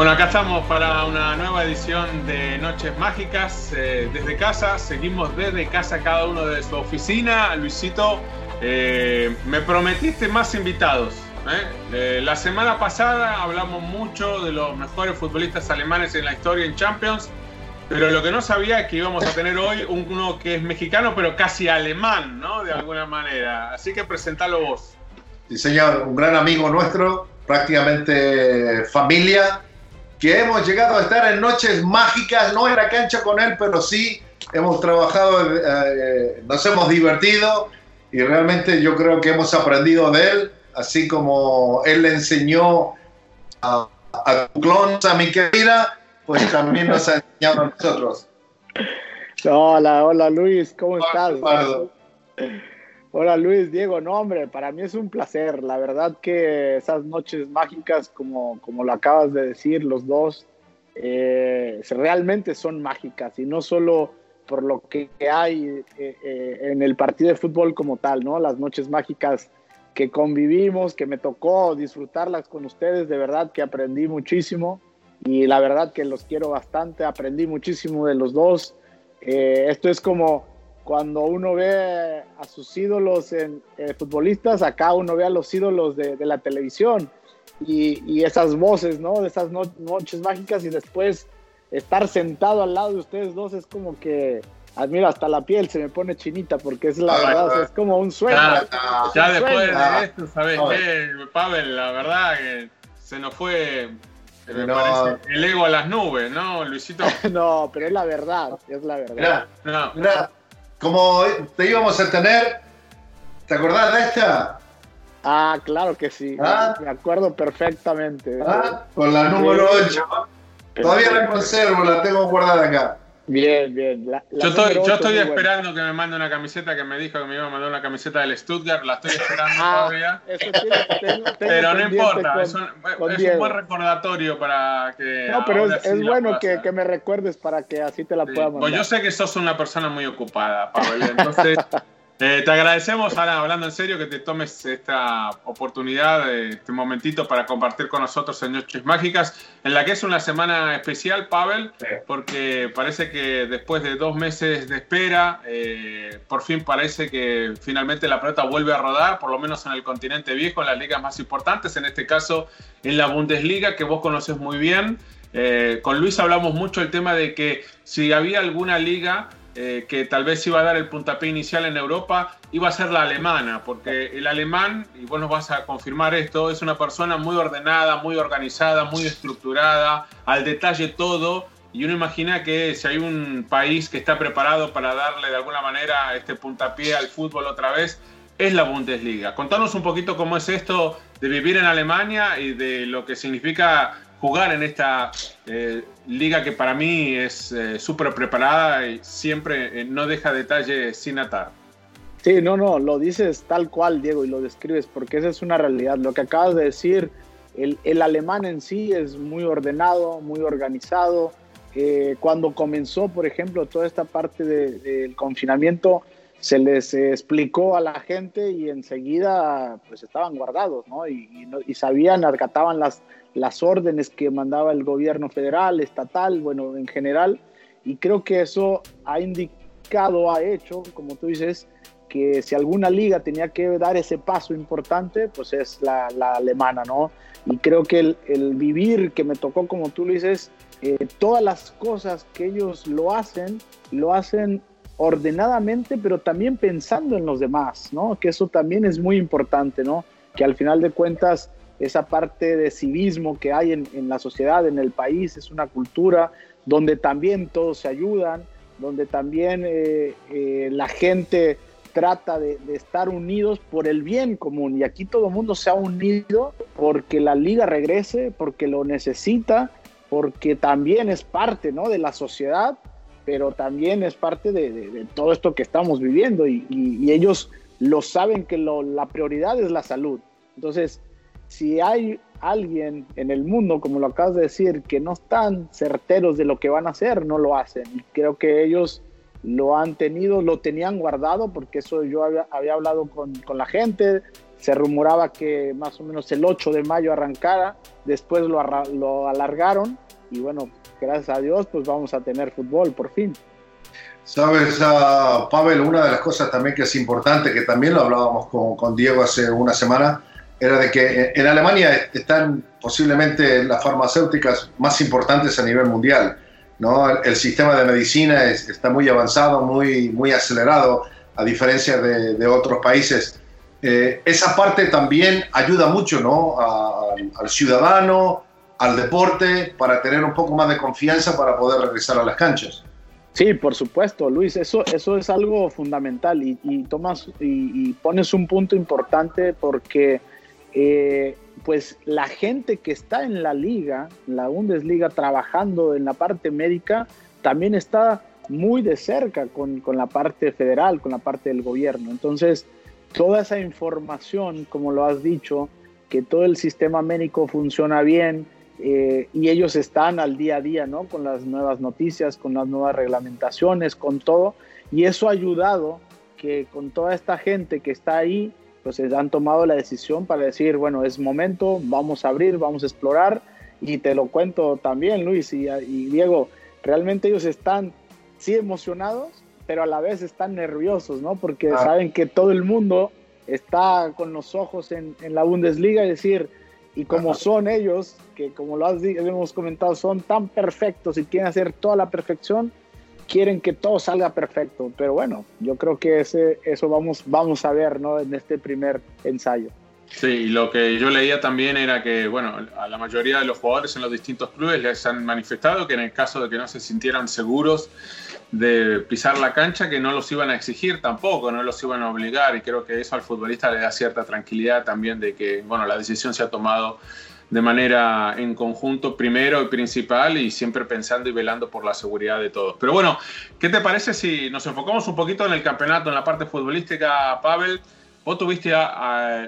Bueno, acá estamos para una nueva edición de Noches Mágicas eh, desde casa. Seguimos desde casa cada uno de su oficina. Luisito, eh, me prometiste más invitados. ¿eh? La semana pasada hablamos mucho de los mejores futbolistas alemanes en la historia en Champions, pero lo que no sabía es que íbamos a tener hoy uno que es mexicano, pero casi alemán, ¿no? De alguna manera. Así que presentalo vos. Sí, señor, un gran amigo nuestro, prácticamente familia, que hemos llegado a estar en noches mágicas, no en la cancha con él, pero sí hemos trabajado, eh, nos hemos divertido y realmente yo creo que hemos aprendido de él, así como él le enseñó a, a tu clon, a mi querida, pues también nos ha enseñado a nosotros. Hola, hola Luis, ¿cómo estás? Eduardo. Hola Luis, Diego, no hombre, para mí es un placer, la verdad que esas noches mágicas, como, como lo acabas de decir, los dos, eh, realmente son mágicas y no solo por lo que hay eh, eh, en el partido de fútbol como tal, ¿no? Las noches mágicas que convivimos, que me tocó disfrutarlas con ustedes, de verdad que aprendí muchísimo y la verdad que los quiero bastante, aprendí muchísimo de los dos. Esto es como cuando uno ve a sus ídolos en eh, futbolistas, acá uno ve a los ídolos de, de la televisión y, y, esas voces, ¿no? De esas no, noches mágicas y después estar sentado al lado de ustedes dos es como que, admiro hasta la piel se me pone chinita porque es la Ah, verdad, ah, o sea, es como un sueño. Ya, es ya un después sueño. de esto, ¿sabes Ah, qué, Pavel? La verdad que se nos fue, me No. parece, el ego a las nubes, ¿no, Luisito? No, pero es la verdad, es la verdad. Mira, No. Como te íbamos a tener, ¿te acordás de esta? Ah, claro que sí, Ah. me acuerdo perfectamente. ¿Ah? Con la número 8. Todavía la conservo, la tengo guardada acá. Bien, bien. La- la Yo estoy, yo estoy buena. esperando que me mande una camiseta que me dijo que me iba a mandar una camiseta del Stuttgart, la estoy esperando Ah, todavía. eso tiene- tengo- tengo Pero no importa, con- es, un, es un buen recordatorio para que. No, pero es, es bueno que, que me recuerdes para que así te la Sí. pueda mandar. Pues yo sé que sos una persona muy ocupada, Pavel. Entonces, eh, te agradecemos, ahora hablando en serio, que te tomes esta oportunidad, eh, este momentito para compartir con nosotros en Noches Mágicas, en la que es una semana especial, Pavel, porque parece que después de dos meses de espera, eh, por fin parece que finalmente la pelota vuelve a rodar, por lo menos en el continente viejo, en las ligas más importantes, en este caso en la Bundesliga, que vos conoces muy bien. Eh, con Luis hablamos mucho el tema de que si había alguna liga eh, que tal vez iba a dar el puntapié inicial en Europa, iba a ser la alemana, porque el alemán, y vos nos vas a confirmar esto, es una persona muy ordenada, muy organizada, muy estructurada, al detalle todo, y uno imagina que si hay un país que está preparado para darle de alguna manera este puntapié al fútbol otra vez, es la Bundesliga. Contanos un poquito cómo es esto de vivir en Alemania y de lo que significa jugar en esta eh, liga que para mí es eh, súper preparada y siempre eh, no deja detalles sin atar. Sí, no, no, lo dices tal cual, Diego, y lo describes, porque esa es una realidad. Lo que acabas de decir, el, el alemán en sí es muy ordenado, muy organizado. cuando comenzó, por ejemplo, toda esta parte del confinamiento, se les explicó a la gente y enseguida pues estaban guardados, ¿no? Y, sabían, acataban las, las órdenes que mandaba el gobierno federal, estatal, bueno, en general. Y creo que eso ha indicado, ha hecho, como tú dices, que si alguna liga tenía que dar ese paso importante, pues es la, alemana, ¿no? Y creo que el, vivir que me tocó, como tú dices, eh, todas las cosas que ellos lo hacen, lo hacen ordenadamente, pero también pensando en los demás, ¿no? Que eso también es muy importante, ¿no? Que al final de cuentas esa parte de civismo que hay en, la sociedad, en el país, es una cultura donde también todos se ayudan, donde también eh, eh, la gente trata de, estar unidos por el bien común. Y aquí todo el mundo se ha unido porque la liga regrese, porque lo necesita, porque también es parte ¿no? de la sociedad, pero también es parte de, todo esto que estamos viviendo. Y, ellos lo saben que la prioridad es la salud. Entonces, si hay alguien en el mundo, como lo acabas de decir, que no están certeros de lo que van a hacer, no lo hacen. Y creo que ellos lo han tenido, lo tenían guardado, porque eso yo había, hablado con, la gente, se rumoraba que más o menos el 8 de mayo arrancara, después lo, lo alargaron y bueno, gracias a Dios pues vamos a tener fútbol por fin. Sabes, uh, Pavel, una de las cosas también que es importante, que también lo hablábamos con, con Diego hace una semana, era de que en Alemania están posiblemente las farmacéuticas más importantes a nivel mundial. ¿no? El, sistema de medicina está muy avanzado, muy, muy acelerado, a diferencia de, otros países. Eh, esa parte también ayuda mucho ¿no? al ciudadano, al deporte, para tener un poco más de confianza para poder regresar a las canchas. Sí, por supuesto, Luis, eso, eso es algo fundamental y, tomas y, pones un punto importante porque eh, pues la gente que está en la liga, la Bundesliga, trabajando en la parte médica, también está muy de cerca con, la parte federal, con la parte del gobierno. Entonces, toda esa información, como lo has dicho, que todo el sistema médico funciona bien eh, y ellos están al día a día, ¿no? Con las nuevas noticias, con las nuevas reglamentaciones, con todo. Y eso ha ayudado que con toda esta gente que está ahí, pues han tomado la decisión para decir, bueno, es momento, vamos a abrir, vamos a explorar. Y te lo cuento también, Luis y, Diego, realmente ellos están, sí, emocionados, pero a la vez están nerviosos, ¿no? Porque saben que todo el mundo está con los ojos en, la Bundesliga, es decir, y como son ellos, que como lo has, hemos comentado, son tan perfectos y quieren hacer toda la perfección, quieren que todo salga perfecto, pero bueno, yo creo que ese, eso vamos, vamos a ver ¿no? en este primer ensayo. Sí, lo que yo leía también era que, bueno, a la mayoría de los jugadores en los distintos clubes les han manifestado que en el caso de que no se sintieran seguros de pisar la cancha, que no los iban a exigir tampoco, no los iban a obligar, y creo que eso al futbolista le da cierta tranquilidad también de que, bueno, la decisión se ha tomado de manera en conjunto primero y principal y siempre pensando y velando por la seguridad de todos. Pero bueno, ¿qué te parece si nos enfocamos un poquito en el campeonato, en la parte futbolística, Pavel? Vos tuviste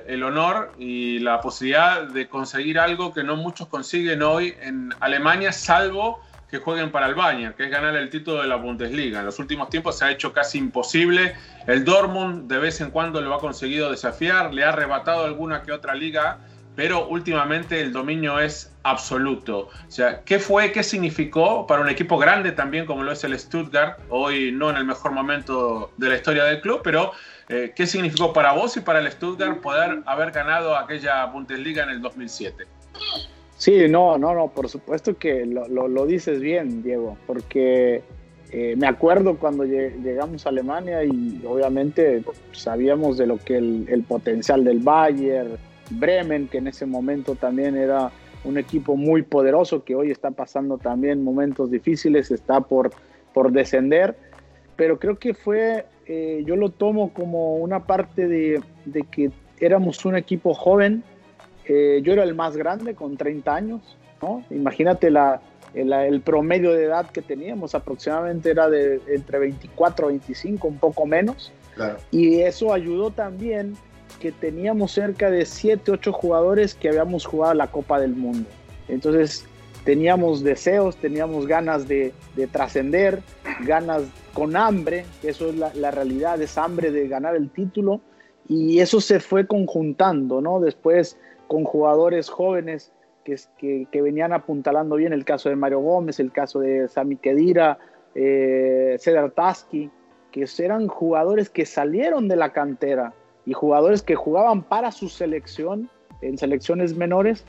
el honor y la posibilidad de conseguir algo que no muchos consiguen hoy en Alemania, salvo que jueguen para el Bayern, que es ganar el título de la Bundesliga. En los últimos tiempos se ha hecho casi imposible. El Dortmund de vez en cuando lo ha conseguido desafiar, le ha arrebatado alguna que otra liga pero últimamente el dominio es absoluto. O sea, ¿qué fue, qué significó para un equipo grande también como lo es el Stuttgart, hoy no en el mejor momento de la historia del club, pero eh, qué significó para vos y para el Stuttgart poder haber ganado aquella Bundesliga en el 2007? Sí, no, no, no, por supuesto que lo, dices bien, Diego, porque eh, me acuerdo cuando llegamos a Alemania y obviamente sabíamos de lo que el, el potencial del Bayern, Bremen, que en ese momento también era un equipo muy poderoso que hoy está pasando también momentos difíciles, está por, por descender, pero creo que fue, eh, yo lo tomo como una parte de, de que éramos un equipo joven, eh, yo era el más grande con 30 años, ¿no? Imagínate la, el, promedio de edad que teníamos, aproximadamente era de entre 24 y 25, un poco menos. Y eso ayudó también que teníamos cerca de 7, 8 jugadores que habíamos jugado la Copa del Mundo. Entonces teníamos deseos, teníamos ganas de, trascender, ganas con hambre, eso es la, la, realidad, es hambre de ganar el título. Y eso se fue conjuntando, ¿no? Después con jugadores jóvenes que, que, venían apuntalando bien, el caso de Mario Gómez, el caso de Sami Kedira, eh, Cedar Tasky, que eran jugadores que salieron de la cantera y jugadores que jugaban para su selección en selecciones menores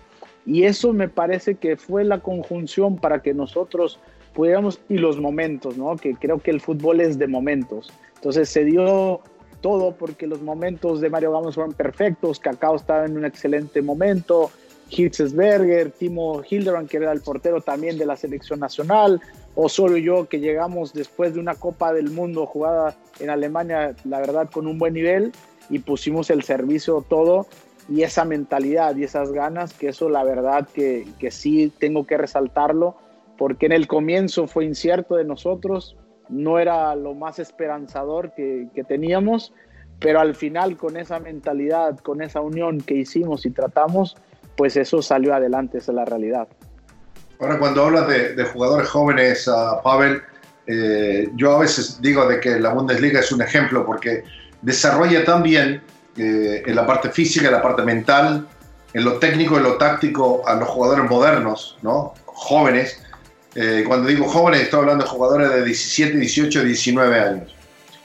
y eso me parece que fue la conjunción para que nosotros pudiéramos y los momentos, ¿no? Que creo que el fútbol es de momentos. Entonces se dio todo porque los momentos de Mario Gómez fueron perfectos, Cacao estaba en un excelente momento, Hitzesberger, Timo Hildebrand, que era el portero también de la selección nacional, o solo yo que llegamos después de una Copa del Mundo jugada en Alemania, la verdad, con un buen nivel y pusimos el servicio todo y esa mentalidad y esas ganas, que eso la verdad que, que sí tengo que resaltarlo, porque en el comienzo fue incierto de nosotros, no era lo más esperanzador que, que teníamos, pero al final con esa mentalidad, con esa unión que hicimos y tratamos, pues eso salió adelante, esa es la realidad. Ahora, cuando hablas de, jugadores jóvenes, uh, Pavel, eh, yo a veces digo de que la Bundesliga es un ejemplo porque desarrolla también eh, en la parte física, en la parte mental, en lo técnico, en lo táctico a los jugadores modernos, ¿no? Jóvenes. Eh, cuando digo jóvenes, estoy hablando de jugadores de 17, 18, 19 años.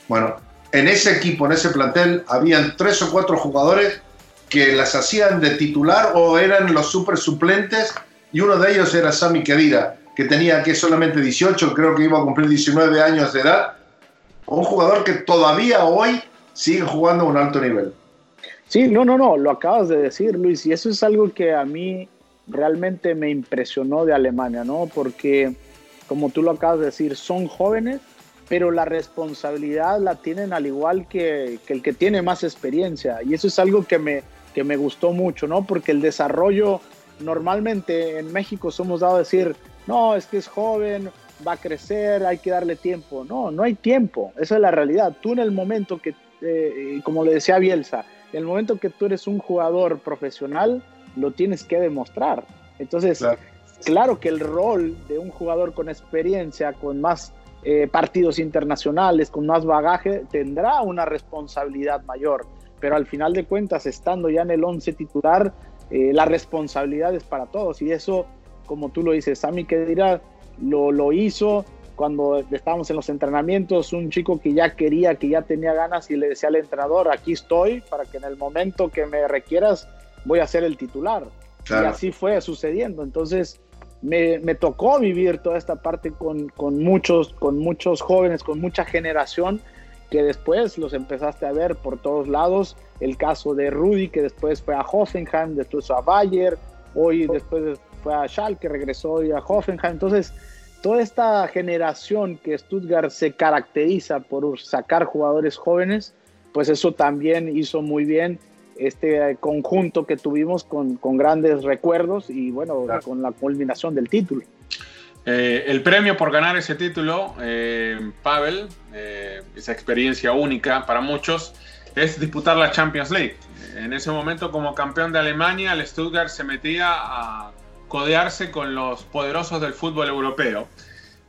Bueno, en ese equipo, en ese plantel, habían tres o cuatro jugadores que las hacían de titular o eran los super suplentes y uno de ellos era Sami Kedira, que tenía que solamente 18, creo que iba a cumplir 19 años de edad, un jugador que todavía hoy sigue jugando a un alto nivel. Sí, no, no, no, lo acabas de decir, Luis, y eso es algo que a mí realmente me impresionó de Alemania, ¿no? Porque, como tú lo acabas de decir, son jóvenes, pero la responsabilidad la tienen al igual que, el que tiene más experiencia, y eso es algo que me, que me gustó mucho, ¿no? Porque el desarrollo, normalmente en México somos dado a decir, no, es que es joven, va a crecer, hay que darle tiempo. No, no hay tiempo, esa es la realidad. Tú en el momento que, eh, como le decía Bielsa, en el momento que tú eres un jugador profesional, lo tienes que demostrar. Entonces, claro, que el rol de un jugador con experiencia, con más eh, partidos internacionales, con más bagaje, tendrá una responsabilidad mayor pero al final de cuentas, estando ya en el 11 titular, eh, la responsabilidad es para todos. Y eso, como tú lo dices, Sammy dirá lo, lo hizo cuando estábamos en los entrenamientos, un chico que ya quería, que ya tenía ganas y le decía al entrenador, aquí estoy para que en el momento que me requieras voy a ser el titular. Y así fue sucediendo. Entonces, me, me, tocó vivir toda esta parte con, con, muchos, con muchos jóvenes, con mucha generación que después los empezaste a ver por todos lados. El caso de Rudy, que después fue a Hoffenheim, después fue a Bayer, hoy después fue a Schalke, regresó hoy a Hoffenheim. Entonces, toda esta generación que Stuttgart se caracteriza por sacar jugadores jóvenes, pues eso también hizo muy bien este conjunto que tuvimos con, con grandes recuerdos y bueno, con la culminación del título. Eh, el premio por ganar ese título, eh, Pavel, eh, esa experiencia única para muchos, es disputar la Champions League. En ese momento, como campeón de Alemania, el Stuttgart se metía a codearse con los poderosos del fútbol europeo.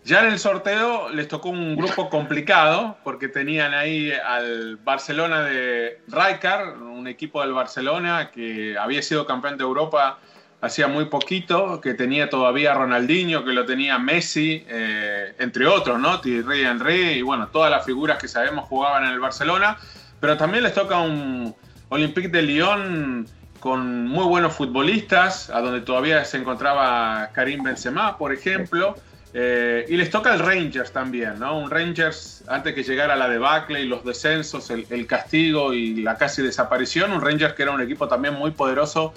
Ya en el sorteo les tocó un grupo complicado porque tenían ahí al Barcelona de Rijkaard, un equipo del Barcelona que había sido campeón de Europa hacía muy poquito, que tenía todavía Ronaldinho, que lo tenía Messi, eh, entre otros, ¿no? Thierry Henry y bueno, todas las figuras que sabemos jugaban en el Barcelona, pero también les toca un Olympique de Lyon con muy buenos futbolistas, a donde todavía se encontraba Karim Benzema, por ejemplo, eh, y les toca el Rangers también, ¿no? Un Rangers, antes que llegara la debacle y los descensos, el, castigo y la casi desaparición, un Rangers que era un equipo también muy poderoso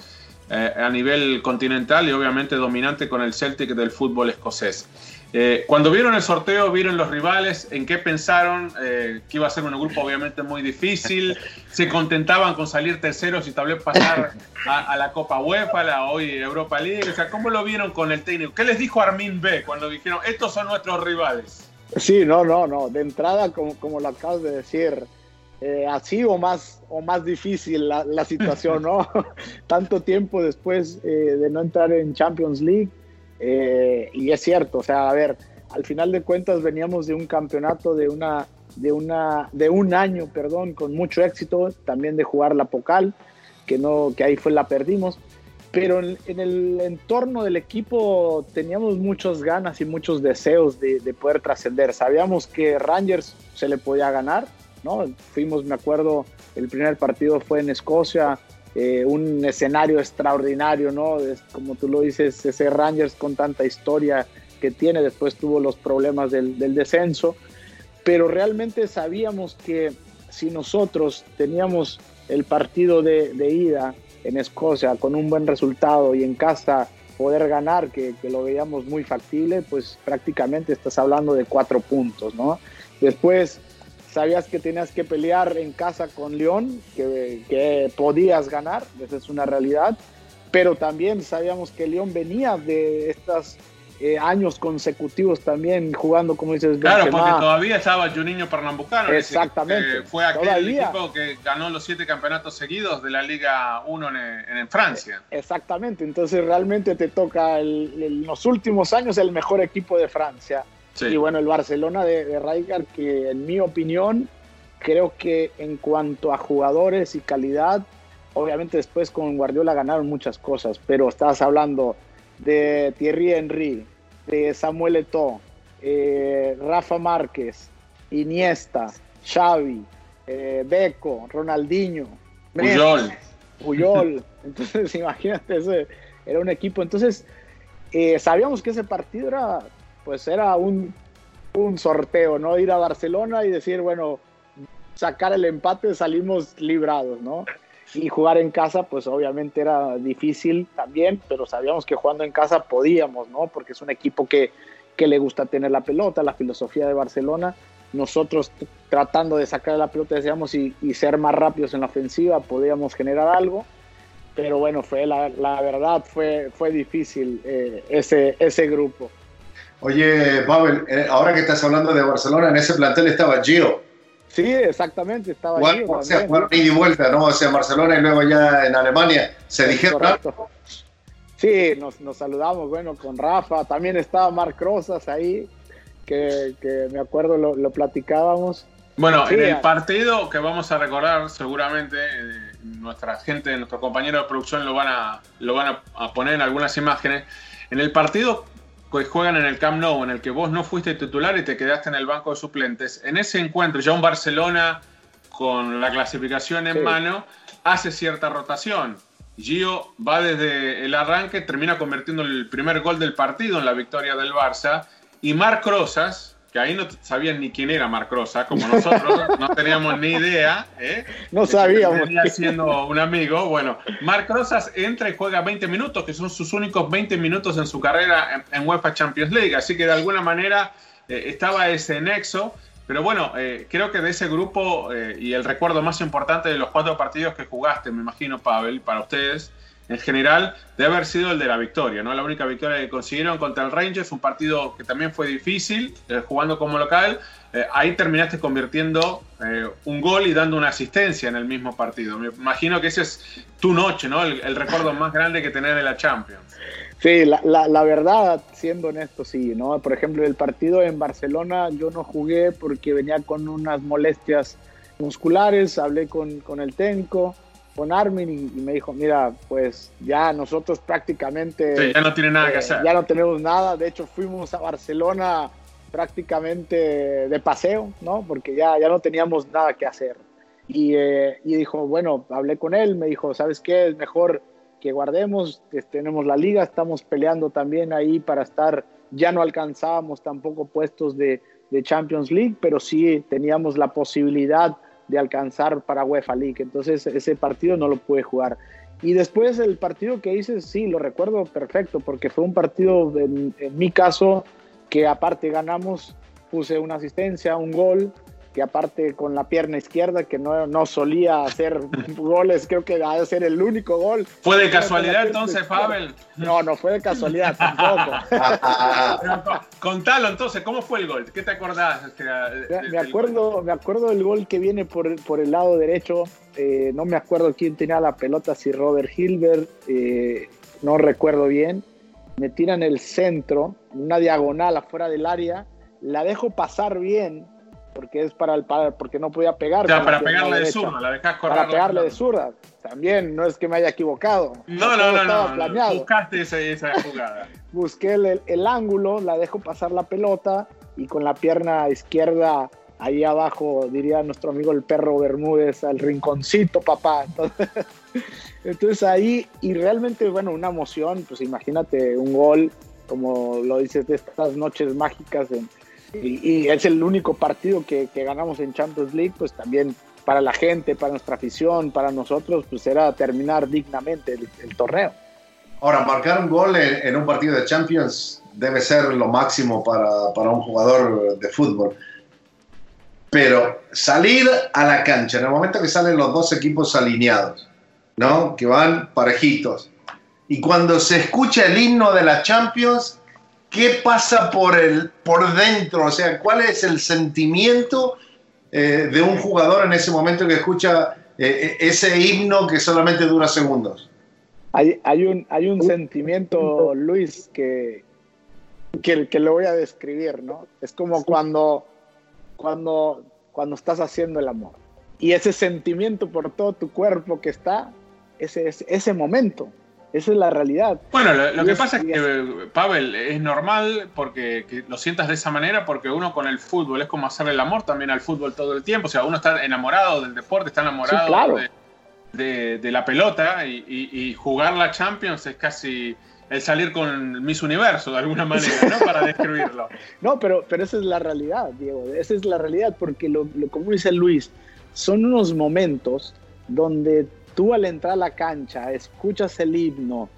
eh, a nivel continental y obviamente dominante con el Celtic del fútbol escocés. Eh, cuando vieron el sorteo, vieron los rivales, ¿en qué pensaron? Eh, que iba a ser un grupo obviamente muy difícil. ¿Se contentaban con salir terceros y tal vez pasar a, la Copa UEFA, la hoy Europa League? O sea, ¿cómo lo vieron con el técnico? ¿Qué les dijo Armin B cuando dijeron, estos son nuestros rivales? Sí, no, no, no. De entrada, como, como lo acabas de decir, eh, así o más, o más difícil la, la situación, ¿no? Tanto tiempo después de no entrar en Champions League eh, y es cierto, o sea, a ver, al final de cuentas veníamos de un campeonato de una de una de un año, perdón, con mucho éxito, también de jugar la Pocal, que no que ahí fue la perdimos, pero en, el entorno del equipo teníamos muchas ganas y muchos deseos de, de poder trascender. Sabíamos que Rangers se le podía ganar, ¿no? Fuimos, me acuerdo, el primer partido fue en Escocia, eh, un escenario extraordinario, ¿no? como tú lo dices, ese Rangers con tanta historia que tiene, después tuvo los problemas del, descenso, pero realmente sabíamos que si nosotros teníamos el partido de, ida en Escocia con un buen resultado y en casa poder ganar, que, que, lo veíamos muy factible, pues prácticamente estás hablando de cuatro puntos, ¿no? Después sabías que tenías que pelear en casa con León, que, podías ganar, esa es una realidad, pero también sabíamos que León venía de estos eh, años consecutivos también jugando, como dices, Claro, porque todavía estaba Juninho Pernambucano. Exactamente. fue aquel equipo que ganó los siete campeonatos seguidos de la Liga 1 en, Francia. Exactamente, entonces realmente te toca en los últimos años el mejor equipo de Francia y bueno, el Barcelona de, de que en mi opinión, creo que en cuanto a jugadores y calidad, obviamente después con Guardiola ganaron muchas cosas, pero estabas hablando de Thierry Henry, de Samuel Eto'o, eh, Rafa Márquez, Iniesta, Xavi, eh, Beco, Ronaldinho, Puyol. Puyol. Entonces, imagínate, ese era un equipo. Entonces, eh, sabíamos que ese partido era pues era un, sorteo, ¿no? Ir a Barcelona y decir, bueno, sacar el empate, salimos librados, ¿no? Y jugar en casa, pues obviamente era difícil también, pero sabíamos que jugando en casa podíamos, ¿no? Porque es un equipo que, le gusta tener la pelota, la filosofía de Barcelona. Nosotros tratando de sacar la pelota, decíamos, y, ser más rápidos en la ofensiva, podíamos generar algo. Pero bueno, fue la, verdad, fue, fue difícil eh, ese, ese grupo. Oye, Pavel, eh, ahora que estás hablando de Barcelona, en ese plantel estaba Gio. Sí, exactamente, estaba Gio. O sea, fueron ida y vuelta, ¿no? O sea, Barcelona y luego ya en Alemania. ¿Se dijeron Sí, nos, nos, saludamos, bueno, con Rafa. También estaba Marc Rosas ahí, que, me acuerdo lo, platicábamos. Bueno, en el partido que vamos a recordar, seguramente eh, nuestra gente, nuestro compañero de producción lo van a, lo van a poner en algunas imágenes. En el partido juegan en el Camp Nou, en el que vos no fuiste titular y te quedaste en el banco de suplentes. En ese encuentro, ya un Barcelona con la clasificación en mano, hace cierta rotación. Gio va desde el arranque, termina convirtiendo el primer gol del partido en la victoria del Barça. Y Marc Rosas, que ahí no sabían ni quién era Marc Rosa, como nosotros, no teníamos ni idea. ¿eh? No sabíamos. Venía siendo un amigo. Bueno, Marc Rosas entra y juega 20 minutos, que son sus únicos 20 minutos en su carrera en, UEFA Champions League. Así que de alguna manera eh, estaba ese nexo. Pero bueno, eh, creo que de ese grupo y el recuerdo más importante de los cuatro partidos que jugaste, me imagino, Pavel, para ustedes, en general debe haber sido el de la victoria, ¿no? La única victoria que consiguieron contra el Rangers, un partido que también fue difícil, eh, jugando como local. Eh, ahí terminaste convirtiendo eh, un gol y dando una asistencia en el mismo partido. Me imagino que ese es tu noche, ¿no? El, recuerdo más grande que tenés de la Champions. Sí, la, la, verdad, siendo honesto, sí, ¿no? Por ejemplo, el partido en Barcelona yo no jugué porque venía con unas molestias musculares, hablé con, con el técnico con Armin y, me dijo, mira, pues ya nosotros prácticamente... ya no tiene nada que eh, hacer. Ya no tenemos nada, de hecho fuimos a Barcelona prácticamente de paseo, ¿no? Porque ya, ya no teníamos nada que hacer. Y, eh, y dijo, bueno, hablé con él, me dijo, ¿sabes qué? Es mejor que guardemos, tenemos la liga, estamos peleando también ahí para estar, ya no alcanzábamos tampoco puestos de, de Champions League, pero sí teníamos la posibilidad de alcanzar para UEFA League. Entonces ese partido no lo pude jugar. Y después el partido que hice, sí, lo recuerdo perfecto, porque fue un partido, en, en mi caso, que aparte ganamos, puse una asistencia, un gol, que aparte con la pierna izquierda, que no, no solía hacer goles, creo que va a ser el único gol. ¿Fue de casualidad entonces, Fabel? No, no fue de casualidad tampoco. contalo entonces, ¿cómo fue el gol? ¿Qué te acordás? Este, me, acuerdo, me acuerdo del gol que viene por, por el lado derecho, eh, no me acuerdo quién tenía la pelota, si Robert Hilbert, eh, no recuerdo bien. Me tiran el centro, una diagonal afuera del área, la dejo pasar bien, porque es para el porque no podía pegar. para pegarle de zurda, la dejas correr. Para pegarle de zurda. También no es que me haya equivocado. No, no, no, no, Buscaste esa, jugada. Busqué el, el, ángulo, la dejo pasar la pelota y con la pierna izquierda ahí abajo, diría nuestro amigo el perro Bermúdez, al rinconcito, papá. Entonces, entonces ahí, y realmente, bueno, una emoción, pues imagínate un gol, como lo dices, de estas noches mágicas en, y, es el único partido que, ganamos en Champions League, pues también para la gente, para nuestra afición, para nosotros, pues era terminar dignamente el, torneo. Ahora, marcar un gol en, un partido de Champions debe ser lo máximo para, para, un jugador de fútbol. Pero salir a la cancha, en el momento que salen los dos equipos alineados, ¿no? que van parejitos, y cuando se escucha el himno de la Champions, ¿Qué pasa por, el, por dentro? O sea, ¿cuál es el sentimiento eh, de un jugador en ese momento que escucha eh, ese himno que solamente dura segundos? Hay, hay, un, hay un sentimiento, Luis, que, que, que, lo voy a describir, ¿no? Es como cuando, cuando, cuando estás haciendo el amor. Y ese sentimiento por todo tu cuerpo que está, ese, ese, ese momento. Esa es la realidad. Bueno, lo, que pasa es que, Pavel, es normal porque lo sientas de esa manera porque uno con el fútbol es como hacer el amor también al fútbol todo el tiempo. O sea, uno está enamorado del deporte, está enamorado de, la pelota y, jugar la Champions es casi el salir con Miss Universo de alguna manera, ¿no? Para describirlo. no, pero, pero esa es la realidad, Diego. Esa es la realidad porque, lo, lo, como dice Luis, son unos momentos donde tú al entrar a la cancha escuchas el himno,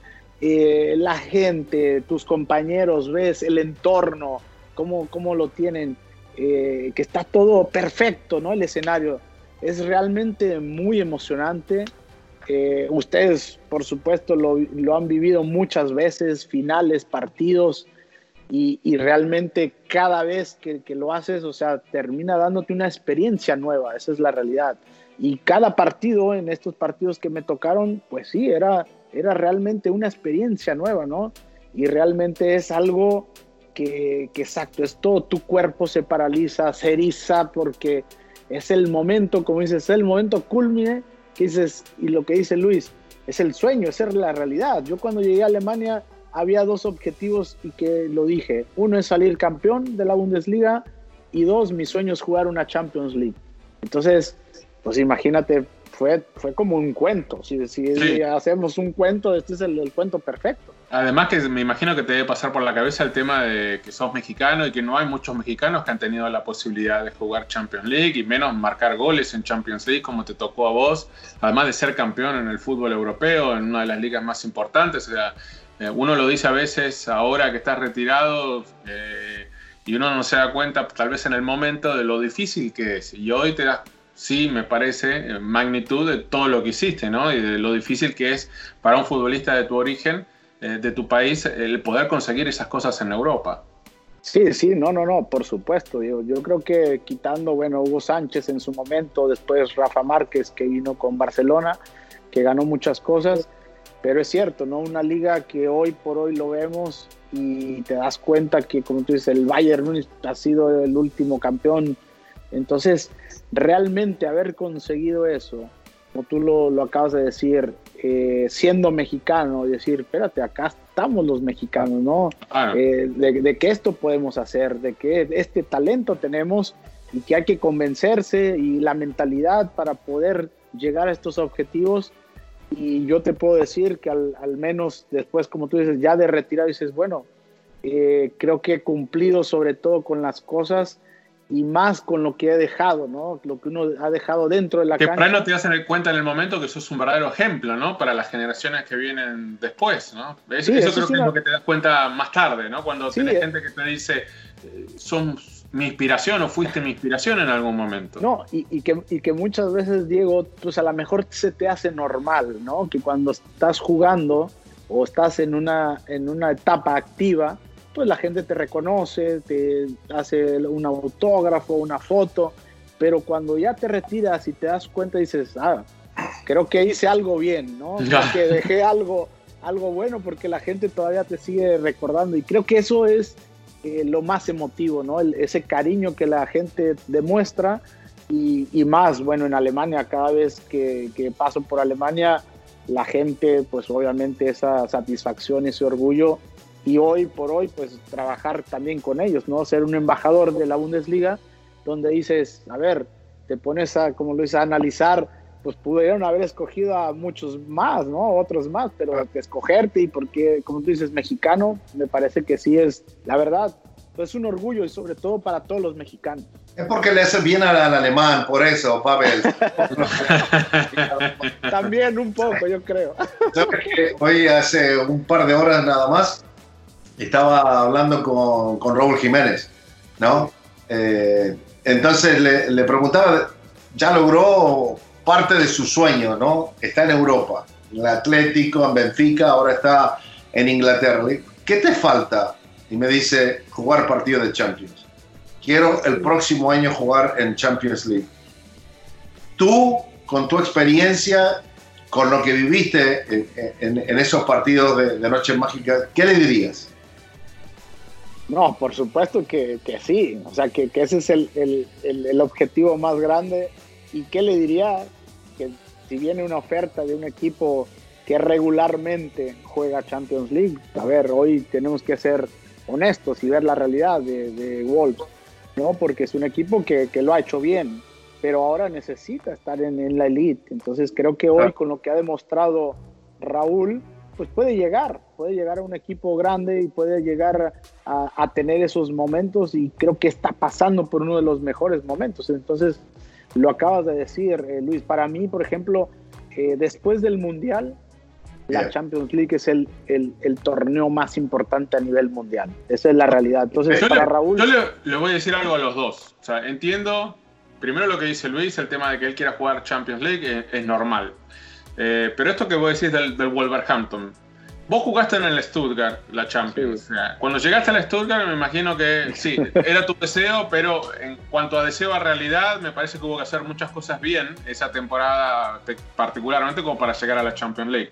eh, la gente, tus compañeros, ves el entorno, cómo, cómo lo tienen, eh, que está todo perfecto, ¿no? El escenario. Es realmente muy emocionante. Eh, ustedes, por supuesto, lo, lo, han vivido muchas veces, finales, partidos, y, realmente cada vez que, que, lo haces, o sea, termina dándote una experiencia nueva, esa es la realidad. Y cada partido, en estos partidos que me tocaron, pues sí, era, era realmente una experiencia nueva, ¿no? Y realmente es algo que, que, exacto, es todo tu cuerpo se paraliza, se eriza, porque es el momento, como dices, es el momento culmine, que dices, y lo que dice Luis, es el sueño, es la realidad. Yo cuando llegué a Alemania había dos objetivos y que lo dije. Uno es salir campeón de la Bundesliga y dos, mi sueño es jugar una Champions League. Entonces, pues imagínate, fue, fue como un cuento. Si, si hacemos un cuento, este es el, cuento perfecto. Además que me imagino que te debe pasar por la cabeza el tema de que sos mexicano y que no hay muchos mexicanos que han tenido la posibilidad de jugar Champions League y menos marcar goles en Champions League como te tocó a vos, además de ser campeón en el fútbol europeo, en una de las ligas más importantes. O sea, eh, uno lo dice a veces ahora que estás retirado eh, y uno no se da cuenta tal vez en el momento de lo difícil que es. Y hoy te das sí me parece magnitud de todo lo que hiciste, ¿no? Y de lo difícil que es para un futbolista de tu origen, eh, de tu país, el poder conseguir esas cosas en Europa. Sí, sí, no, no, no, por supuesto. Yo, yo creo que quitando, bueno, Hugo Sánchez en su momento, después Rafa Márquez que vino con Barcelona, que ganó muchas cosas, pero es cierto, ¿no? Una liga que hoy por hoy lo vemos y te das cuenta que, como tú dices, el Bayern ha sido el último campeón. Entonces, realmente haber conseguido eso, como tú lo, acabas de decir, eh, siendo mexicano, decir, espérate, acá estamos los mexicanos, ¿no? Eh, de, que esto podemos hacer, de que este talento tenemos y que hay que convencerse y la mentalidad para poder llegar a estos objetivos. Y yo te puedo decir que al, menos después, como tú dices, ya de retirado, dices, bueno, eh, creo que he cumplido sobre todo con las cosas y más con lo que ha dejado, ¿no? Lo que uno ha dejado dentro de la que cancha. no te das cuenta en el momento que sos un verdadero ejemplo, ¿no? Para las generaciones que vienen después, ¿no? Eso, creo que es lo que te das cuenta más tarde, ¿no? Cuando sí, tenés eh. gente que te dice, son mi inspiración o fuiste mi inspiración en algún momento. No, y, que, y que muchas veces, Diego, pues a lo mejor se te hace normal, ¿no? Que cuando estás jugando o estás en una, en una etapa activa, pues la gente te reconoce, te hace un autógrafo, una foto, pero cuando ya te retiras y te das cuenta dices, ah, creo que hice algo bien, ¿no? que dejé algo, algo bueno porque la gente todavía te sigue recordando y creo que eso es eh, lo más emotivo, ¿no? ese cariño que la gente demuestra y, y, más, bueno, en Alemania, cada vez que, que paso por Alemania, la gente, pues obviamente esa satisfacción, ese orgullo y hoy por hoy pues trabajar también con ellos, ¿no? Ser un embajador de la Bundesliga donde dices, a ver, te pones a, como lo dices, a analizar, pues pudieron haber escogido a muchos más, ¿no? Otros más, pero escogerte y porque, como tú dices, mexicano, me parece que sí es, la verdad, pues es un orgullo y sobre todo para todos los mexicanos. Es porque le hace bien al, alemán, por eso, Pavel. También un poco, yo creo. hoy hace un par de horas nada más estaba hablando con, con Raúl Jiménez, ¿no? Eh, entonces le, preguntaba, ya logró parte de su sueño, ¿no? Está en Europa, en el Atlético, en Benfica, ahora está en Inglaterra. ¿Qué te falta? Y me dice, jugar partido de Champions. Quiero el próximo año jugar en Champions League. Tú, con tu experiencia, con lo que viviste en, esos partidos de, de Noche Mágica, ¿qué le dirías? No, por supuesto que, sí, o sea, que, ese es el, objetivo más grande. ¿Y qué le diría? Que si viene una oferta de un equipo que regularmente juega Champions League, a ver, hoy tenemos que ser honestos y ver la realidad de, de Wolves, ¿no? Porque es un equipo que, lo ha hecho bien, pero ahora necesita estar en, en la elite. Entonces creo que hoy con lo que ha demostrado Raúl, pues puede llegar, puede llegar a un equipo grande y puede llegar a, tener esos momentos y creo que está pasando por uno de los mejores momentos. Entonces, lo acabas de decir, eh, Luis, para mí, por ejemplo, eh, después del Mundial, la Champions League es el, el, torneo más importante a nivel mundial. Esa es la realidad. Entonces, para Raúl... Yo le, voy a decir algo a los dos. O sea, entiendo, primero lo que dice Luis, el tema de que él quiera jugar Champions League es, normal. Eh, pero esto que vos decís del, del Wolverhampton, Vos jugaste en el Stuttgart, la Champions. Cuando llegaste al Stuttgart, me imagino que sí, era tu deseo, pero en cuanto a deseo a realidad, me parece que hubo que hacer muchas cosas bien esa temporada, particularmente como para llegar a la Champions League.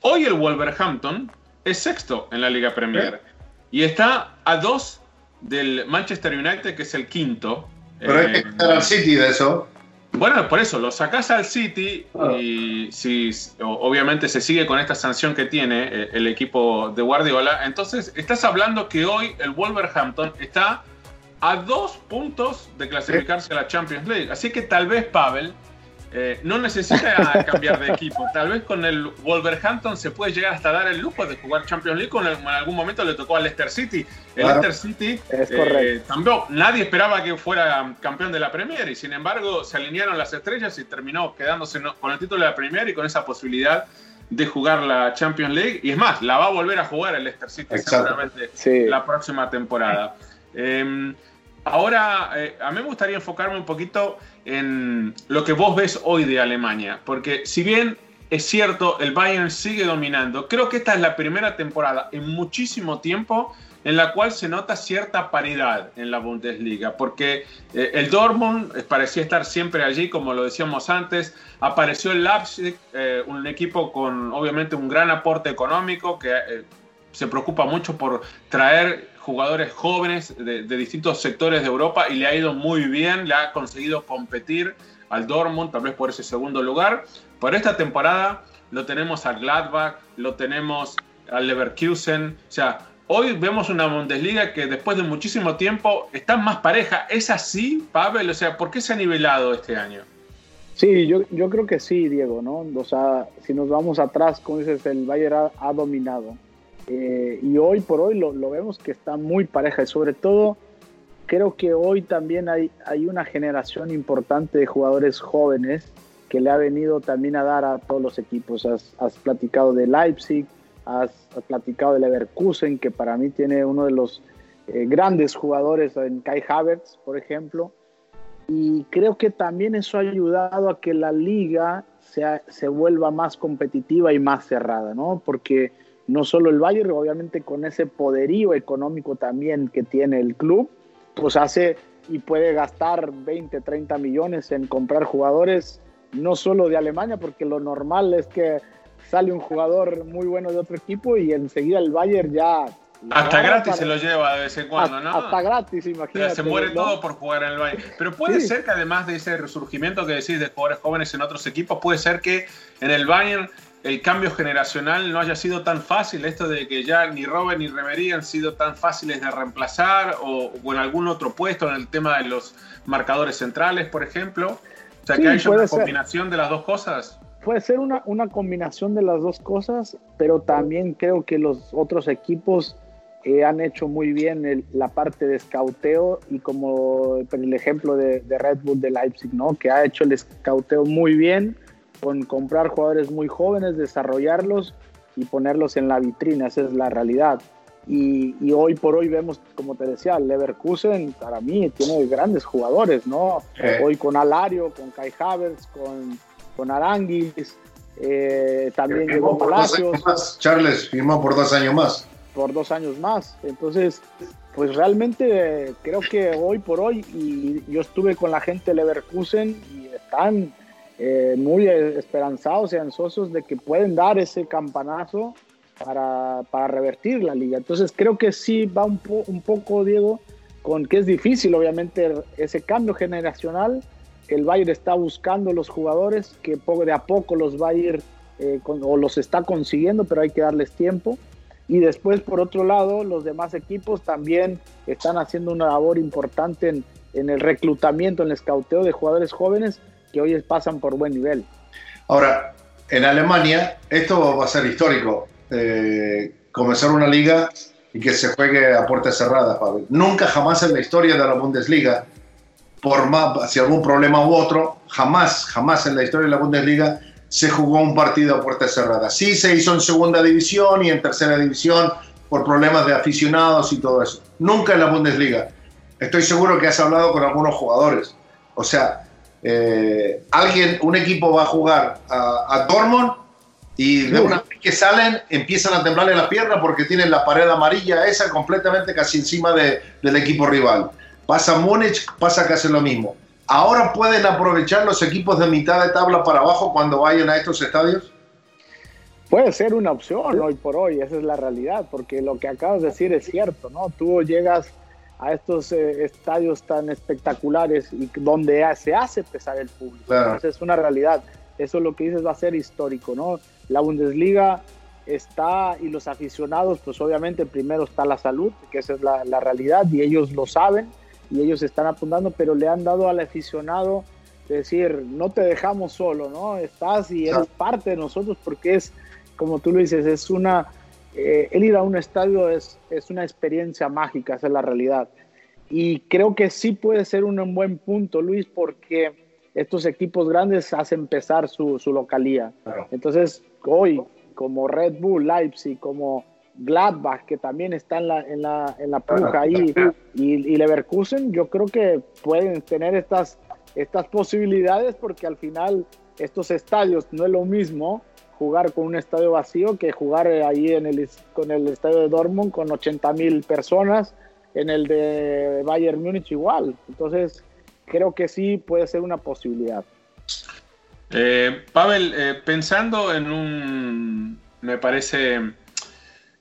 Hoy el Wolverhampton es sexto en la Liga Premier y está a dos del Manchester United, que es el quinto. Pero hay que eh, estar al City de eso. Bueno, por eso, lo sacás al City ah. y si obviamente se sigue con esta sanción que tiene eh, el equipo de Guardiola, entonces estás hablando que hoy el Wolverhampton está a dos puntos de clasificarse a la Champions League. Así que tal vez Pavel eh, no necesita cambiar de equipo. Tal vez con el Wolverhampton se puede llegar hasta dar el lujo de jugar Champions League. Con en algún momento le tocó al Leicester City. El Leicester City eh, también nadie esperaba que fuera campeón de la Premier y sin embargo se alinearon las estrellas y terminó quedándose con el título de la Premier y con esa posibilidad de jugar la Champions League. Y es más, la va a volver a jugar el Leicester City seguramente la próxima temporada. Em, Ahora, eh, a mí me gustaría enfocarme un poquito en lo que vos ves hoy de Alemania, porque si bien es cierto, el Bayern sigue dominando, creo que esta es la primera temporada en muchísimo tiempo en la cual se nota cierta paridad en la Bundesliga, porque eh, el Dortmund parecía estar siempre allí, como lo decíamos antes, apareció el Leipzig, eh, un equipo con obviamente un gran aporte económico que se preocupa mucho por traer jugadores jóvenes de, distintos sectores de Europa y le ha ido muy bien, le ha conseguido competir al Dortmund, tal vez por ese segundo lugar. Por esta temporada lo tenemos al Gladbach, lo tenemos al Leverkusen, o sea, hoy vemos una Bundesliga que después de muchísimo tiempo está más pareja. ¿Es así, Pavel? O sea, ¿por qué se ha nivelado este año? Sí, yo, yo creo que sí, Diego, ¿no? O sea, si nos vamos atrás, como dices, el Bayern ha dominado. Eh, y hoy por hoy lo, vemos que está muy pareja y sobre todo creo que hoy también hay, hay una generación importante de jugadores jóvenes que le ha venido también a dar a todos los equipos. Has, has platicado de Leipzig, has, platicado de Leverkusen, que para mí tiene uno de los eh, grandes jugadores en Kai Havertz, por ejemplo. Y creo que también eso ha ayudado a que la liga se, se vuelva más competitiva y más cerrada, ¿no? Porque no solo el Bayern, obviamente con ese poderío económico también que tiene el club, pues hace y puede gastar 20, 30 millones en comprar jugadores, no solo de Alemania, porque lo normal es que sale un jugador muy bueno de otro equipo y enseguida el Bayern ya... Hasta gratis se lo lleva de vez en cuando, ¿no? Hasta gratis, imagínate. Se muere todo por jugar en el Bayern. Pero puede ser que además de ese resurgimiento que decís de jugadores jóvenes en otros equipos, puede ser que en el Bayern el cambio generacional no haya sido tan fácil, esto de que ya ni Robert ni Reverie han sido tan fáciles de reemplazar o, en algún otro puesto en el tema de los marcadores centrales, por ejemplo. O sea, que haya una combinación de las dos cosas. Puede ser una, una, combinación de las dos cosas, pero también creo que los otros equipos eh, han hecho muy bien la parte de escauteo y como el ejemplo de, de Red Bull de Leipzig, ¿no? que ha hecho el escauteo muy bien con comprar jugadores muy jóvenes, desarrollarlos y ponerlos en la vitrina, esa es la realidad. Y, hoy por hoy vemos, como te decía, Leverkusen para mí tiene grandes jugadores, ¿no? Hoy con Alario, con Kai Havertz, con, con Aranguis, eh, también llegó Palacios. Charles firmó por dos años más. Por dos años más. Entonces, pues realmente creo que hoy por hoy, y yo estuve con la gente de Leverkusen y están eh, muy esperanzados y ansiosos de que pueden dar ese campanazo para, para revertir la liga. Entonces creo que sí va un, un poco, Diego, con que es difícil obviamente ese cambio generacional. El Bayern está buscando los jugadores que de a poco los va a ir eh, o los está consiguiendo, pero hay que darles tiempo. Y después, por otro lado, los demás equipos también están haciendo una labor importante en, en el reclutamiento, en el escauteo de jugadores jóvenes que hoy pasan por buen nivel. Ahora, en Alemania, esto va a ser histórico. Eh, comenzar una liga y que se juegue a puertas cerradas, Pablo. Nunca jamás en la historia de la Bundesliga, por más, si algún problema u otro, jamás, jamás en la historia de la Bundesliga se jugó un partido a puertas cerradas. Sí se hizo en segunda división y en tercera división por problemas de aficionados y todo eso. Nunca en la Bundesliga. Estoy seguro que has hablado con algunos jugadores. O sea, eh, alguien, un equipo va a jugar a, Dortmund y de una vez que salen empiezan a temblarle la pierna porque tienen la pared amarilla esa completamente casi encima del equipo rival. Pasa Múnich, pasa casi lo mismo. ¿Ahora pueden aprovechar los equipos de mitad de tabla para abajo cuando vayan a estos estadios? Puede ser una opción hoy por hoy, esa es la realidad, porque lo que acabas de decir es cierto, ¿no? Tú llegas a estos eh, estadios tan espectaculares y donde se hace pesar el público. Entonces es una realidad. Eso es lo que dices va a ser histórico, ¿no? La Bundesliga está y los aficionados, pues obviamente primero está la salud, que esa es la, la realidad y ellos lo saben y ellos están apuntando, pero le han dado al aficionado decir, no te dejamos solo, ¿no? Estás y eres parte de nosotros porque es, como tú lo dices, es una eh, el ir a un estadio es, es una experiencia mágica, esa es la realidad. Y creo que sí puede ser un buen punto, Luis, porque estos equipos grandes hacen pesar su, su localía. Entonces, hoy, como Red Bull, Leipzig, como Gladbach, que también está en la, en la, en la puja ahí, y, y, Leverkusen, yo creo que pueden tener estas, estas posibilidades porque al final estos estadios no es lo mismo jugar con un estadio vacío que jugar ahí en el, con el estadio de Dortmund con 80 mil personas, en el de Bayern Múnich igual. Entonces, creo que sí puede ser una posibilidad. Eh, Pavel, eh, pensando en un, me parece,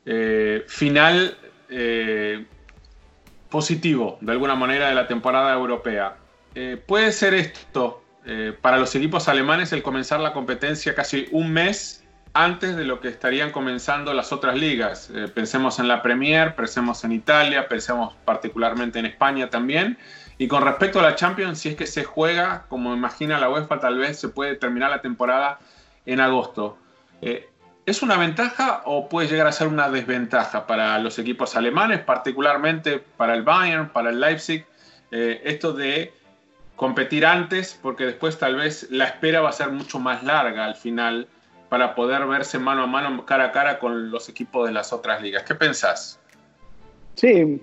eh, final positivo de alguna manera de la temporada europea, puede ser esto eh, para los equipos alemanes el comenzar la competencia casi un mes antes de lo que estarían comenzando las otras ligas. Eh, pensemos en la Premier, pensemos en Italia, pensemos particularmente en España también. Y con respecto a la Champions, si es que se juega, como imagina la UEFA, tal vez se puede terminar la temporada en agosto. Eh, ¿Es una ventaja o puede llegar a ser una desventaja para los equipos alemanes, particularmente para el Bayern, para el Leipzig? eh, esto de competir antes, porque después tal vez la espera va a ser mucho más larga al final para poder verse mano a mano, cara a cara con los equipos de las otras ligas. ¿Qué pensás? Sí,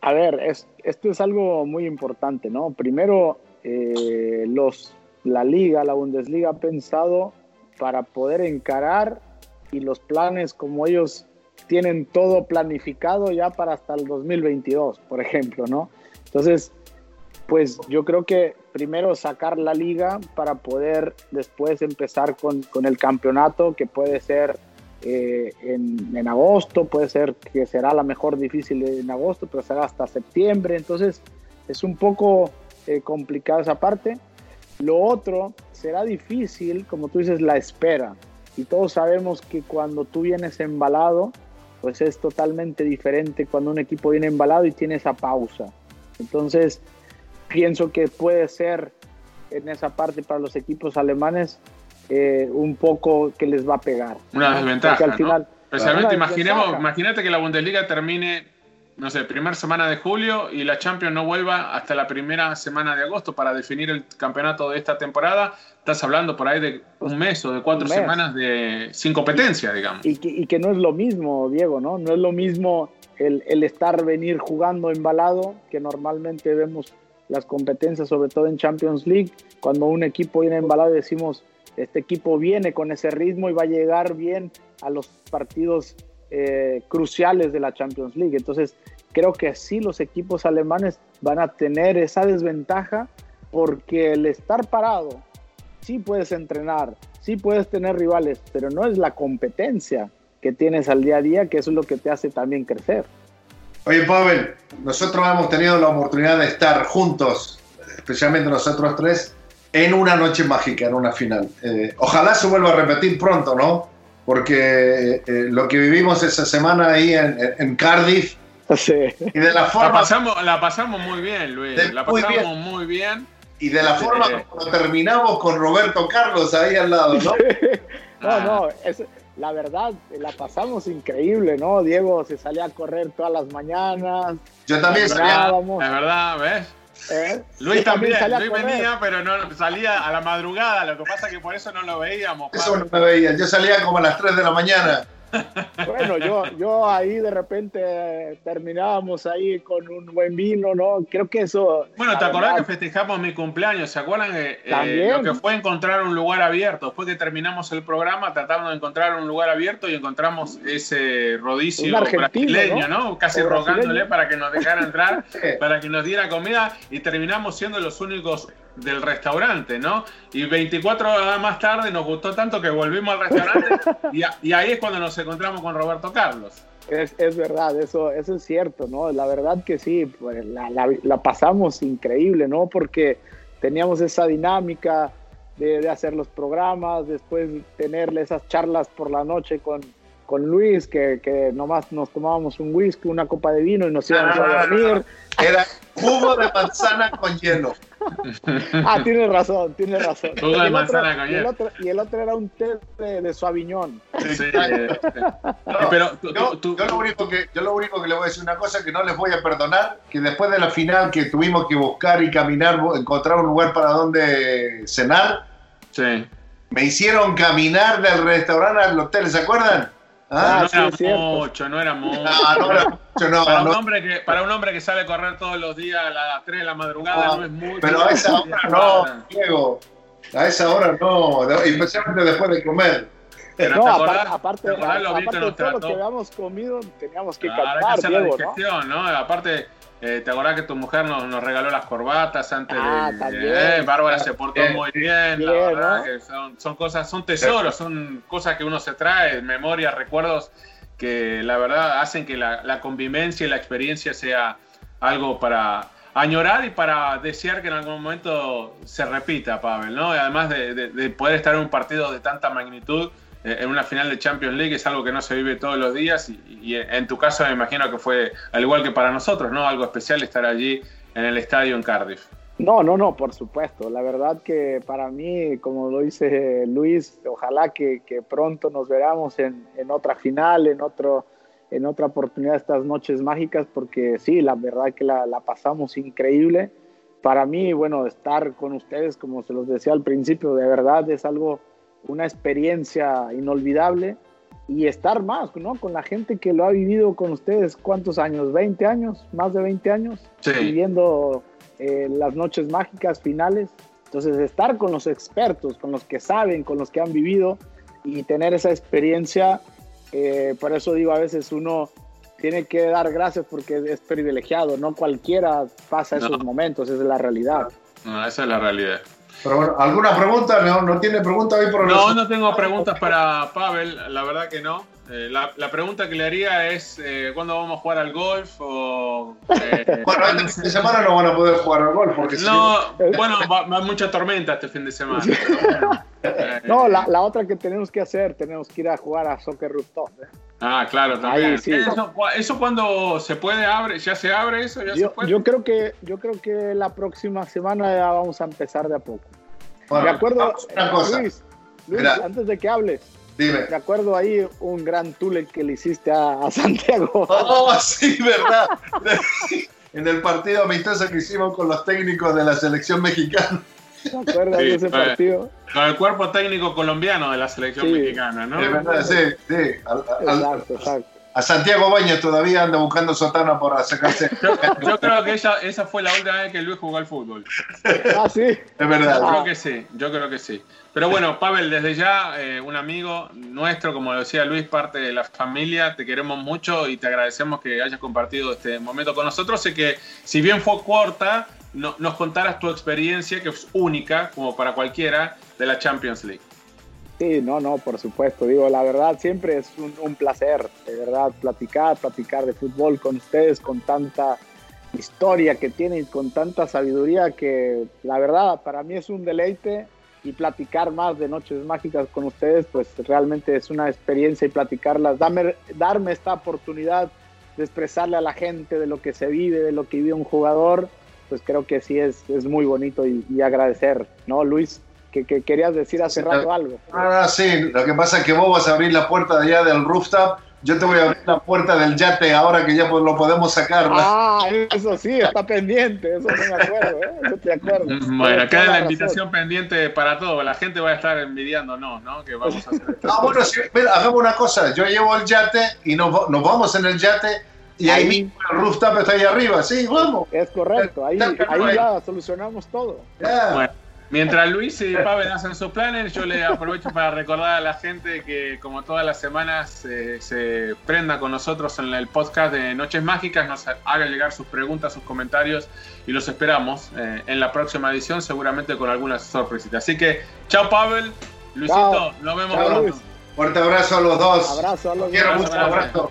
a ver, esto es algo muy importante, ¿no? Primero, eh, los, la liga, la Bundesliga ha pensado para poder encarar y los planes como ellos tienen todo planificado ya para hasta el 2022, por ejemplo, ¿no? Entonces, pues yo creo que primero sacar la liga para poder después empezar con, con el campeonato, que puede ser eh, en, en, agosto, puede ser que será la mejor difícil en agosto, pero será hasta septiembre, entonces es un poco eh, complicada esa parte. Lo otro será difícil, como tú dices, la espera. Y todos sabemos que cuando tú vienes embalado, pues es totalmente diferente cuando un equipo viene embalado y tiene esa pausa. Entonces, pienso que puede ser en esa parte para los equipos alemanes eh, un poco que les va a pegar. Una desventaja. al final, Especialmente, imaginemos, imagínate que la Bundesliga termine no sé, primera semana de julio y la Champions no vuelva hasta la primera semana de agosto para definir el campeonato de esta temporada, estás hablando por ahí de un mes o de cuatro semanas de, sin competencia, digamos. Y que, y que, no es lo mismo, Diego, ¿no? No es lo mismo el, el estar, venir jugando embalado, que normalmente vemos las competencias, sobre todo en Champions League, cuando un equipo viene embalado decimos, este equipo viene con ese ritmo y va a llegar bien a los partidos eh, cruciales de la Champions League. Entonces, creo que así los equipos alemanes van a tener esa desventaja porque el estar parado, sí puedes entrenar, sí puedes tener rivales, pero no es la competencia que tienes al día a día, que es lo que te hace también crecer. Oye, Pavel, nosotros hemos tenido la oportunidad de estar juntos, especialmente nosotros tres, en una noche mágica, en una final. Eh, ojalá se vuelva a repetir pronto, ¿no? porque eh, lo que vivimos esa semana ahí en, Cardiff. Y de la forma. La pasamos, la pasamos muy bien, Luis. la pasamos muy bien. Y de la forma como terminamos con Roberto Carlos ahí al lado, ¿no? no, no, es, la verdad, la pasamos increíble, ¿no? Diego se salía a correr todas las mañanas. Yo también salía. Es verdad, ¿ves? ¿Eh? Luis también, Luis venía, pero no salía a la madrugada, lo que pasa es que por eso no lo veíamos. Eso no me veía, yo salía como a las 3 de la mañana. Bueno, yo, yo ahí de repente terminábamos ahí con un buen vino, ¿no? Creo que eso... Bueno, ¿te acordás que festejamos mi cumpleaños? ¿Se acuerdan eh, lo que fue encontrar un lugar abierto? Después que terminamos el programa, tratamos de encontrar un lugar abierto y encontramos ese rodicio brasileño, ¿no? Casi rogándole para que nos dejara entrar, para que nos diera comida y terminamos siendo los únicos del restaurante, ¿no? Y 24 horas más tarde nos gustó tanto que volvimos al restaurante y, ahí es cuando nos encontramos con Roberto Carlos. Es, es, verdad, eso, eso es cierto, ¿no? La verdad que sí, pues, la, la, pasamos increíble, ¿no? Porque teníamos esa dinámica de, de, hacer los programas, después tenerle esas charlas por la noche con, con Luis, que, que nomás nos tomábamos un whisky, una copa de vino y nos íbamos a dormir. Era jugo de manzana con hielo. ah, tienes razón, tienes razón. Jugo de manzana con hielo. Y el, otro, y el otro era un té de, de suaviñón. Sí, pero yo, lo único que, yo lo único que le voy a decir una cosa que no les voy a perdonar, que después de la final que tuvimos que buscar y caminar, encontrar un lugar para donde cenar, sí. me hicieron caminar del restaurante al hotel, ¿se acuerdan? Ah, no, era mucho, no era mucho, no era mucho. No, para, un hombre que, para un hombre que sale a correr todos los días a las 3 de la madrugada ah, no es mucho. Pero a esa hora no, Diego. A esa hora no, especialmente después de comer. Pero no, aparte, aparte, aparte de todo lo que habíamos comido, teníamos que claro, cantar, que Diego, digestión, ¿no? ¿no? Aparte, eh, ¿Te acordás que tu mujer nos, nos, regaló las corbatas antes ah, de, eh, Bárbara se portó muy bien, la verdad que son, son, cosas, son tesoros, son cosas que uno se trae, memorias, recuerdos que la verdad hacen que la, la, convivencia y la experiencia sea algo para añorar y para desear que en algún momento se repita, Pavel, ¿no? Y además de, de, de poder estar en un partido de tanta magnitud, eh, en una final de Champions League es algo que no se vive todos los días y, en tu caso me imagino que fue al igual que para nosotros, ¿no? Algo especial estar allí en el estadio en Cardiff. No, no, no, por supuesto. La verdad que para mí, como lo dice Luis, ojalá que, pronto nos veamos en, otra final, en, otro, en otra oportunidad de estas noches mágicas, porque sí, la verdad que la, la pasamos increíble para mí, bueno, estar con ustedes, como se los decía al principio, de verdad es algo, una experiencia inolvidable y estar más, ¿no? Con la gente que lo ha vivido con ustedes, ¿cuántos años? ¿20 años? ¿Más de 20 años? Sí. Viviendo eh, las noches mágicas finales. Entonces, estar con los expertos, con los que saben, con los que han vivido y tener esa experiencia, eh, por eso digo, a veces uno tiene que dar gracias porque es privilegiado, no cualquiera pasa esos momentos, esa es la realidad. No, esa es la realidad. Pero bueno, ¿alguna pregunta? ¿No, no tiene pregunta hoy por el No, no tengo preguntas para Pavel, la verdad que no. Eh, la, la pregunta que le haría es eh, ¿cuándo vamos a jugar al golf? O, eh, Bueno, este fin de semana no van a poder jugar al golf porque no, bueno, va, va mucha tormenta este fin de semana. Eh, No, la, la otra que tenemos que hacer, tenemos que ir a jugar a Soccer Rooftop. Ah, claro, también. Ahí sí. Eso, eso cuando se puede abre, ya se abre eso, ya se Yo, puede. yo creo que yo creo que la próxima semana ya vamos a empezar de a poco. Bueno, de acuerdo, una cosa. Luis, Luis, Mira. antes de que hables, Dime. de acuerdo ahí un gran tule que le hiciste a, a Santiago. Oh, sí, verdad. en el partido amistoso que hicimos con los técnicos de la selección mexicana. ¿Te acuerdas Sí, de ese partido? Con el cuerpo técnico colombiano de la selección Sí. mexicana, ¿no? Es verdad, sí, sí. Al- al- Exacto, exacto. a Santiago Baños todavía anda buscando sotana para sacarse. Yo, yo creo que esa, esa fue la última vez que Luis jugó al fútbol. Ah, sí. Es verdad. Yo creo que sí, yo creo que sí. Pero bueno, Pavel, desde ya, eh, un amigo nuestro, como decía Luis, parte de la familia, te queremos mucho y te agradecemos que hayas compartido este momento con nosotros. Sé que, si bien fue corta, no- nos contaras tu experiencia, que es única, como para cualquiera, de la Champions League. Sí, no, no, por supuesto. Digo, la verdad, siempre es un, un placer, de verdad, platicar, platicar de fútbol con ustedes, con tanta historia que tienen, con tanta sabiduría que, la verdad, para mí es un deleite y platicar más de Noches Mágicas con ustedes, pues realmente es una experiencia y platicarlas, darme, darme esta oportunidad de expresarle a la gente de lo que se vive, de lo que vive un jugador, pues creo que sí es, es muy bonito y, y agradecer, ¿no, Luis? Que, que querías decir hace Sí, rato algo. Ah, sí, lo que pasa es que vos vas a abrir la puerta de allá del rooftop. Yo te voy a abrir la puerta del yate ahora que ya pues, lo podemos sacar. ¿no? Ah, eso sí, está pendiente, eso no me acuerdo, ¿eh? Eso te acuerdo. Bueno, acá toda la razón. invitación pendiente para todo. La gente va a estar envidiándonos, ¿no? Que vamos a hacer esto. Ah, bueno, sí, mira, hagamos una cosa. Yo llevo el yate y nos, nos vamos en el yate y ahí, Ahí. mismo el rooftop está ahí arriba. Sí, vamos. Es correcto, ahí, Ya, ahí solucionamos todo. Bueno, mientras Luis y Pavel hacen sus planes, yo le aprovecho para recordar a la gente que, como todas las semanas, eh, se prenda con nosotros en el podcast de Noches Mágicas, nos haga llegar sus preguntas, sus comentarios y los esperamos eh, en la próxima edición, seguramente con algunas sorpresitas. Así que, chao Pavel, Luisito, Chao. nos vemos Chao, pronto. Luis. Fuerte abrazo a los dos. Abrazo a los Quiero mucho, un abrazo.